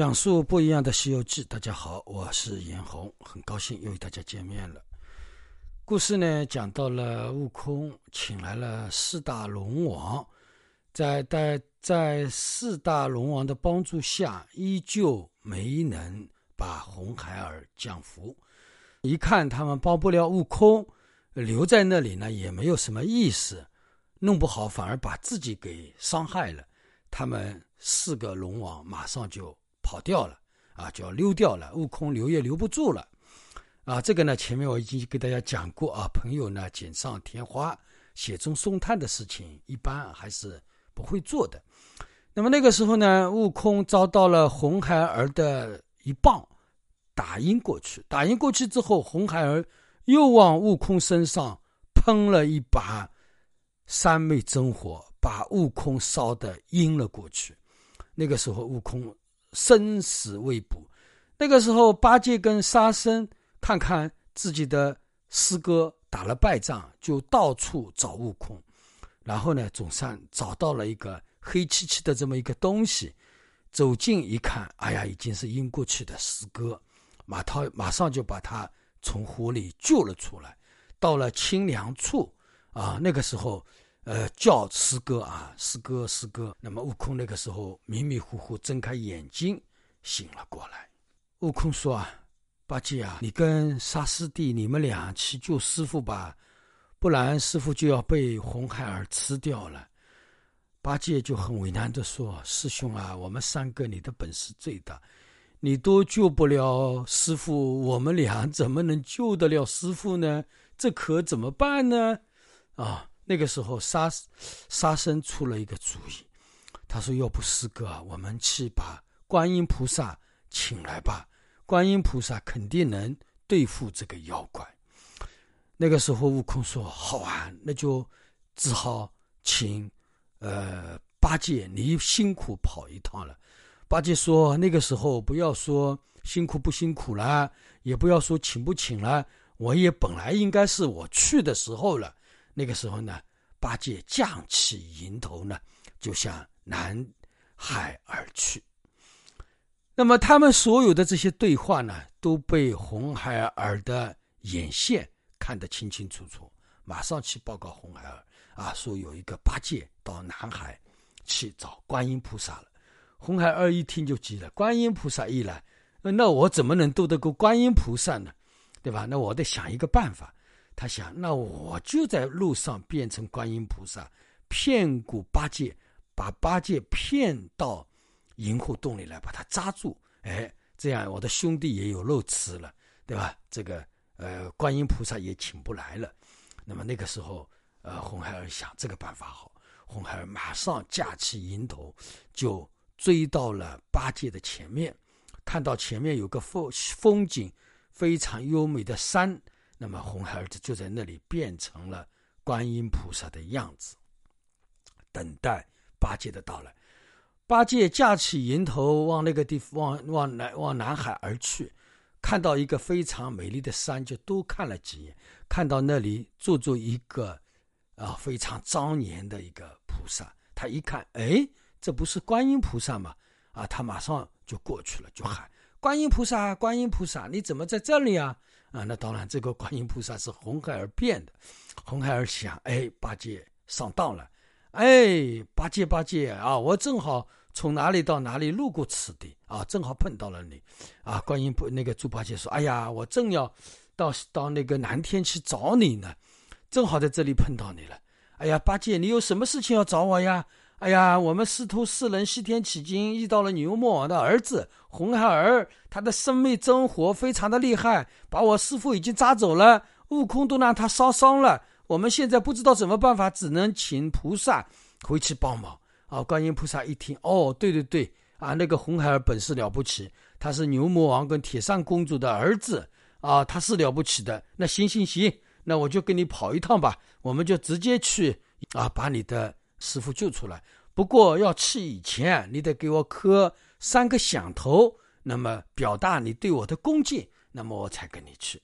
讲述不一样的《西游记》，大家好，我是严红，很高兴又与大家见面了。故事呢，讲到了悟空请来了四大龙王，在在在四大龙王的帮助下，依旧没能把红孩儿降服。一看他们帮不了悟空，留在那里呢，也没有什么意思，弄不好反而把自己给伤害了。他们四个龙王马上就。跑掉了啊，就要溜掉了。悟空留也留不住了啊！这个呢，前面我已经给大家讲过啊。朋友呢，锦上添花、雪中送炭的事情，一般还是不会做的。那么那个时候呢，悟空遭到了红孩儿的一棒打晕过去。打晕过去之后，红孩儿又往悟空身上喷了一把三昧真火，把悟空烧得晕了过去。那个时候，悟空。生死未卜，那个时候八戒跟沙僧看看自己的师哥打了败仗，就到处找悟空，然后呢，总算找到了一个黑漆漆的这么一个东西，走近一看，哎呀，已经是晕过去的师哥，马涛马上就把他从湖里救了出来，到了清凉处。啊，那个时候。呃，叫师哥啊，师哥，师哥。那么悟空那个时候迷迷糊糊睁开眼睛，醒了过来。悟空说：“啊，八戒啊，你跟沙师弟，你们俩去救师傅吧，不然师傅就要被红孩儿吃掉了。”八戒就很为难的说：“师兄啊，我们三个你的本事最大，你都救不了师傅，我们俩怎么能救得了师傅呢？这可怎么办呢？”啊。那个时候，沙沙僧出了一个主意，他说：“要不师哥，我们去把观音菩萨请来吧，观音菩萨肯定能对付这个妖怪。”那个时候，悟空说：“好啊，那就只好请呃八戒，你辛苦跑一趟了。”八戒说：“那个时候不要说辛苦不辛苦了，也不要说请不请了，我也本来应该是我去的时候了。”那个时候呢，八戒架起迎头呢，就向南海而去。那么他们所有的这些对话呢，都被红孩儿的眼线看得清清楚楚，马上去报告红孩儿啊，说有一个八戒到南海去找观音菩萨了。红孩儿一听就急了，观音菩萨一来，那我怎么能斗得过观音菩萨呢？对吧？那我得想一个办法。他想，那我就在路上变成观音菩萨，骗过八戒，把八戒骗到银河洞里来，把他扎住。哎，这样我的兄弟也有肉吃了，对吧？这个呃，观音菩萨也请不来了。那么那个时候，呃，红孩儿想这个办法好，红孩儿马上架起银头，就追到了八戒的前面，看到前面有个风风景非常优美的山。那么红孩儿子就在那里变成了观音菩萨的样子，等待八戒的到来。八戒架起云头往那个地方往往南往南海而去，看到一个非常美丽的山，就多看了几眼。看到那里坐着一个啊非常庄严的一个菩萨，他一看，哎，这不是观音菩萨吗？啊，他马上就过去了，就喊：“观音菩萨，观音菩萨，你怎么在这里啊？”啊，那当然，这个观音菩萨是红孩儿变的。红孩儿想，哎，八戒上当了，哎，八戒八戒啊，我正好从哪里到哪里路过此地啊，正好碰到了你，啊，观音菩那个猪八戒说，哎呀，我正要到到那个南天去找你呢，正好在这里碰到你了。哎呀，八戒，你有什么事情要找我呀？哎呀，我们师徒四人西天取经，遇到了牛魔王的儿子红孩儿，他的生命真火非常的厉害，把我师傅已经抓走了，悟空都让他烧伤了。我们现在不知道怎么办法，只能请菩萨回去帮忙。啊，观音菩萨一听，哦，对对对，啊，那个红孩儿本事了不起，他是牛魔王跟铁扇公主的儿子，啊，他是了不起的。那行行行，那我就跟你跑一趟吧，我们就直接去啊，把你的。师傅救出来，不过要去以前，你得给我磕三个响头，那么表达你对我的恭敬，那么我才跟你去。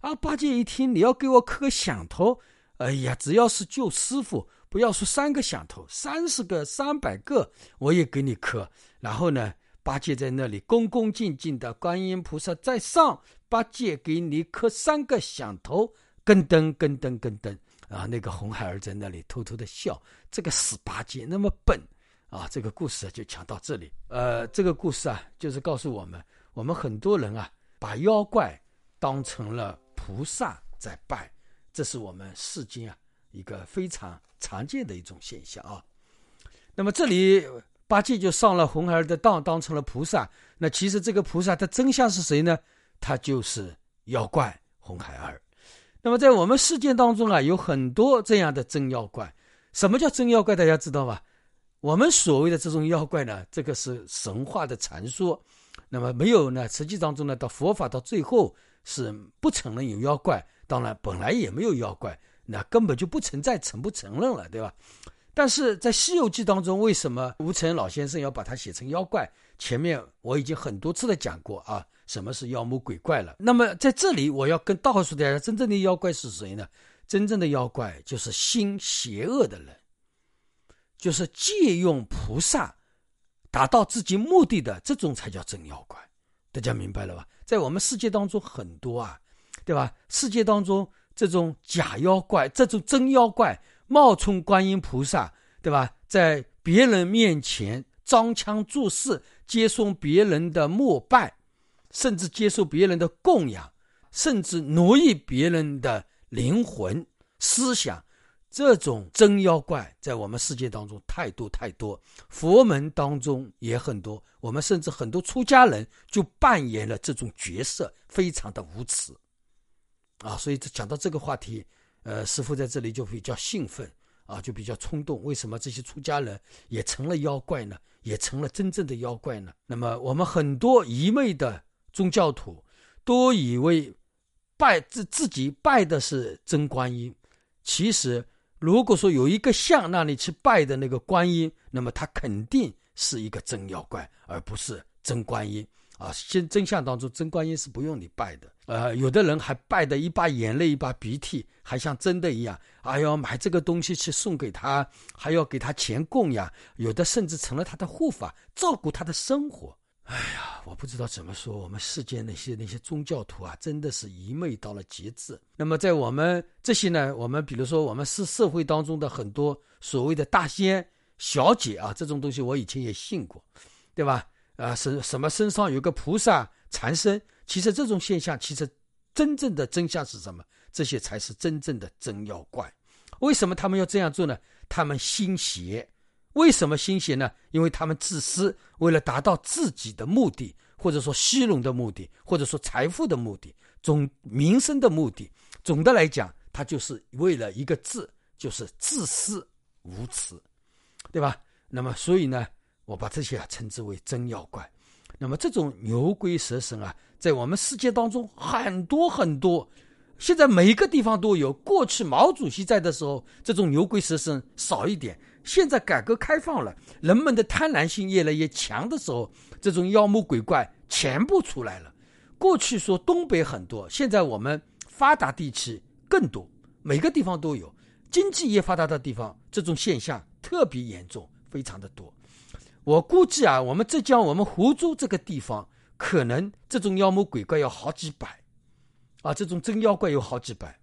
啊，八戒一听你要给我磕个响头，哎呀，只要是救师傅，不要说三个响头，三十个、三百个我也给你磕。然后呢，八戒在那里恭恭敬敬的，观音菩萨在上，八戒给你磕三个响头，跟噔跟噔跟噔啊！那个红孩儿在那里偷偷的笑，这个死八戒那么笨啊！这个故事就讲到这里。呃，这个故事啊，就是告诉我们，我们很多人啊，把妖怪当成了菩萨在拜，这是我们世间啊一个非常常见的一种现象啊。那么这里。八戒就上了红孩儿的当，当成了菩萨。那其实这个菩萨的真相是谁呢？他就是妖怪红孩儿。那么在我们世界当中啊，有很多这样的真妖怪。什么叫真妖怪？大家知道吧？我们所谓的这种妖怪呢，这个是神话的传说。那么没有呢？实际当中呢，到佛法到最后是不承认有妖怪。当然，本来也没有妖怪，那根本就不存在，承不承认了，对吧？但是在《西游记》当中，为什么吴承恩老先生要把它写成妖怪？前面我已经很多次的讲过啊，什么是妖魔鬼怪了。那么在这里，我要跟告诉大家，真正的妖怪是谁呢？真正的妖怪就是心邪恶的人，就是借用菩萨达到自己目的的这种才叫真妖怪。大家明白了吧？在我们世界当中很多啊，对吧？世界当中这种假妖怪，这种真妖怪。冒充观音菩萨，对吧？在别人面前装腔作势，接送别人的膜拜，甚至接受别人的供养，甚至奴役别人的灵魂思想，这种真妖怪在我们世界当中太多太多，佛门当中也很多。我们甚至很多出家人就扮演了这种角色，非常的无耻啊！所以讲到这个话题。呃，师傅在这里就比较兴奋啊，就比较冲动。为什么这些出家人也成了妖怪呢？也成了真正的妖怪呢？那么我们很多愚昧的宗教徒都以为拜自自己拜的是真观音，其实如果说有一个像那里去拜的那个观音，那么他肯定是一个真妖怪，而不是真观音。啊，现真相当中，真观音是不用你拜的。呃，有的人还拜的一把眼泪一把鼻涕，还像真的一样，还要买这个东西去送给他，还要给他钱供养。有的甚至成了他的护法，照顾他的生活。哎呀，我不知道怎么说，我们世间那些那些宗教徒啊，真的是愚昧到了极致。那么在我们这些呢，我们比如说我们是社会当中的很多所谓的大仙小姐啊，这种东西我以前也信过，对吧？啊，什什么身上有个菩萨缠身？其实这种现象，其实真正的真相是什么？这些才是真正的真妖怪。为什么他们要这样做呢？他们心邪。为什么心邪呢？因为他们自私，为了达到自己的目的，或者说虚荣的目的，或者说财富的目的，总名声的目的。总的来讲，他就是为了一个字，就是自私无耻，对吧？那么，所以呢？我把这些啊称之为真妖怪，那么这种牛鬼蛇神啊，在我们世界当中很多很多，现在每一个地方都有。过去毛主席在的时候，这种牛鬼蛇神少一点；现在改革开放了，人们的贪婪性越来越强的时候，这种妖魔鬼怪全部出来了。过去说东北很多，现在我们发达地区更多，每个地方都有。经济越发达的地方，这种现象特别严重，非常的多。我估计啊，我们浙江、我们湖州这个地方，可能这种妖魔鬼怪有好几百，啊，这种真妖怪有好几百，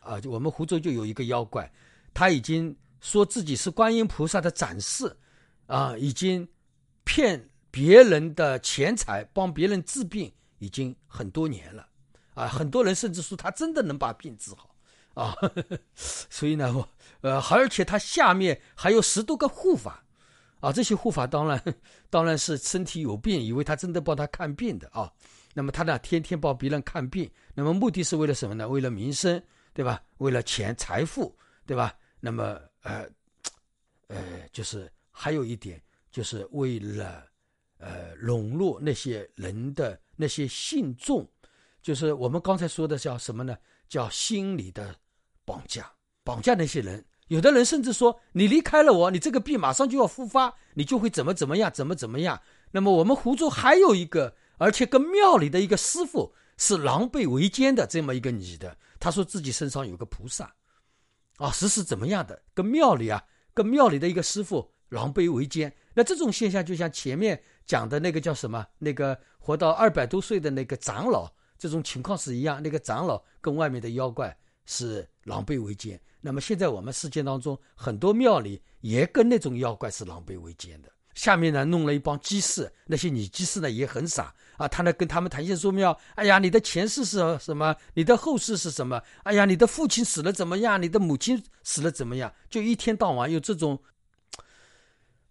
啊，就我们湖州就有一个妖怪，他已经说自己是观音菩萨的展示，啊，已经骗别人的钱财，帮别人治病，已经很多年了，啊，很多人甚至说他真的能把病治好，啊，所以呢，我呃，而且他下面还有十多个护法。啊，这些护法当然 当然是身体有病，以为他真的帮他看病的啊。那么他呢，天天帮别人看病，那么目的是为了什么呢？为了名声，对吧？为了钱财富，对吧？那么呃呃，就是还有一点，就是为了呃笼络那些人的那些信众，就是我们刚才说的叫什么呢？叫心理的绑架，绑架那些人。有的人甚至说：“你离开了我，你这个病马上就要复发，你就会怎么怎么样，怎么怎么样。”那么我们湖州还有一个，而且跟庙里的一个师傅是狼狈为奸的这么一个女的，她说自己身上有个菩萨，啊，是是怎么样的？跟庙里啊，跟庙里的一个师傅狼狈为奸，那这种现象就像前面讲的那个叫什么？那个活到二百多岁的那个长老，这种情况是一样。那个长老跟外面的妖怪是狼狈为奸。那么现在我们世界当中很多庙里也跟那种妖怪是狼狈为奸的。下面呢弄了一帮鸡士，那些女鸡士呢也很傻啊，他呢跟他们谈些说妙。哎呀，你的前世是什么？你的后世是什么？哎呀，你的父亲死了怎么样？你的母亲死了怎么样？就一天到晚用这种。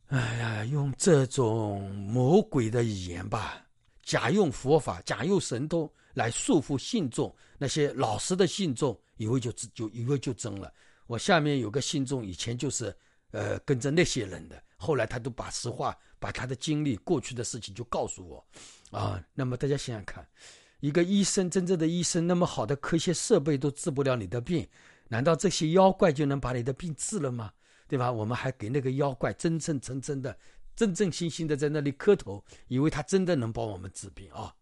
哎呀，用这种魔鬼的语言吧，假用佛法、假用神通来束缚信众，那些老实的信众以为就就以为就真了。我下面有个信众，以前就是呃跟着那些人的，后来他都把实话、把他的经历、过去的事情就告诉我，啊，那么大家想想看，一个医生，真正的医生，那么好的科学设备都治不了你的病，难道这些妖怪就能把你的病治了吗？对吧？我们还给那个妖怪真真正正的、真正心心的在那里磕头，以为他真的能帮我们治病啊！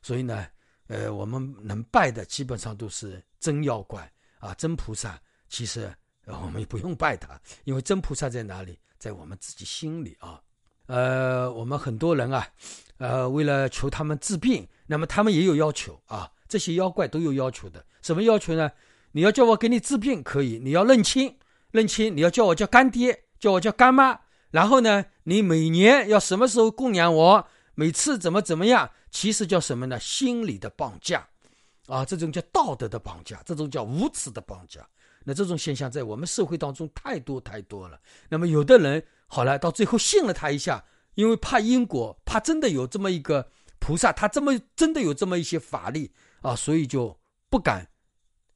所以呢，呃，我们能拜的基本上都是真妖怪啊，真菩萨。其实我们也不用拜他，因为真菩萨在哪里？在我们自己心里啊。呃，我们很多人啊，呃，为了求他们治病，那么他们也有要求啊。这些妖怪都有要求的，什么要求呢？你要叫我给你治病可以，你要认亲。认亲，你要叫我叫干爹，叫我叫干妈。然后呢，你每年要什么时候供养我？每次怎么怎么样？其实叫什么呢？心理的绑架，啊，这种叫道德的绑架，这种叫无耻的绑架。那这种现象在我们社会当中太多太多了。那么有的人好了，到最后信了他一下，因为怕因果，怕真的有这么一个菩萨，他这么真的有这么一些法力啊，所以就不敢，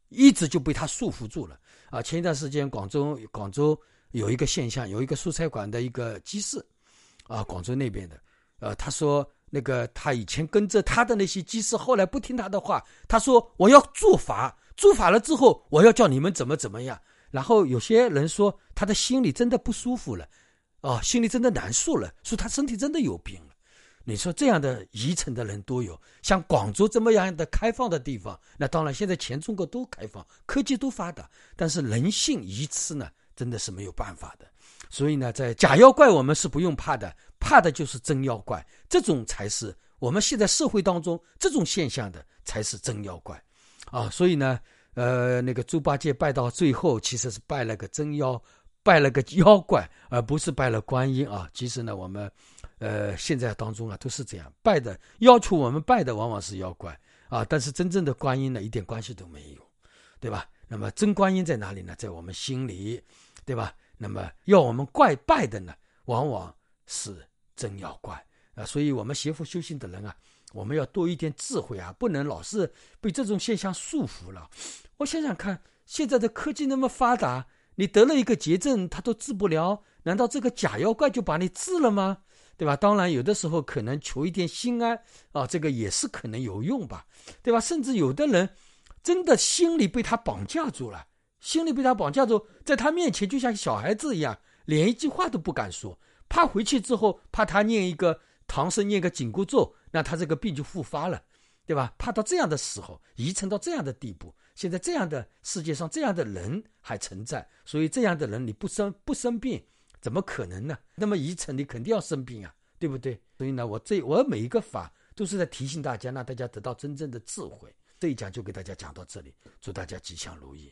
一直就被他束缚住了。啊，前一段时间广州广州有一个现象，有一个蔬菜馆的一个鸡市，啊，广州那边的，呃，他说那个他以前跟着他的那些鸡士，后来不听他的话，他说我要做法，做法了之后我要叫你们怎么怎么样。然后有些人说他的心里真的不舒服了，哦，心里真的难受了，说他身体真的有病了。你说这样的宜城的人多有，像广州这么样的开放的地方，那当然现在全中国都开放，科技都发达，但是人性愚痴呢，真的是没有办法的。所以呢，在假妖怪我们是不用怕的，怕的就是真妖怪，这种才是我们现在社会当中这种现象的才是真妖怪，啊，所以呢，呃，那个猪八戒拜到最后其实是拜了个真妖，拜了个妖怪，而不是拜了观音啊。其实呢，我们。呃，现在当中啊都是这样拜的，要求我们拜的往往是妖怪啊，但是真正的观音呢一点关系都没有，对吧？那么真观音在哪里呢？在我们心里，对吧？那么要我们怪拜的呢，往往是真妖怪啊。所以，我们邪佛修行的人啊，我们要多一点智慧啊，不能老是被这种现象束缚了。我想想看，现在的科技那么发达，你得了一个绝症，他都治不了，难道这个假妖怪就把你治了吗？对吧？当然，有的时候可能求一点心安啊，这个也是可能有用吧，对吧？甚至有的人真的心里被他绑架住了，心里被他绑架住，在他面前就像小孩子一样，连一句话都不敢说，怕回去之后怕他念一个唐僧念个紧箍咒，那他这个病就复发了，对吧？怕到这样的时候，遗传到这样的地步，现在这样的世界上这样的人还存在，所以这样的人你不生不生病。怎么可能呢？那么愚蠢，你肯定要生病啊，对不对？所以呢，我这我每一个法都是在提醒大家，让大家得到真正的智慧。这一讲就给大家讲到这里，祝大家吉祥如意。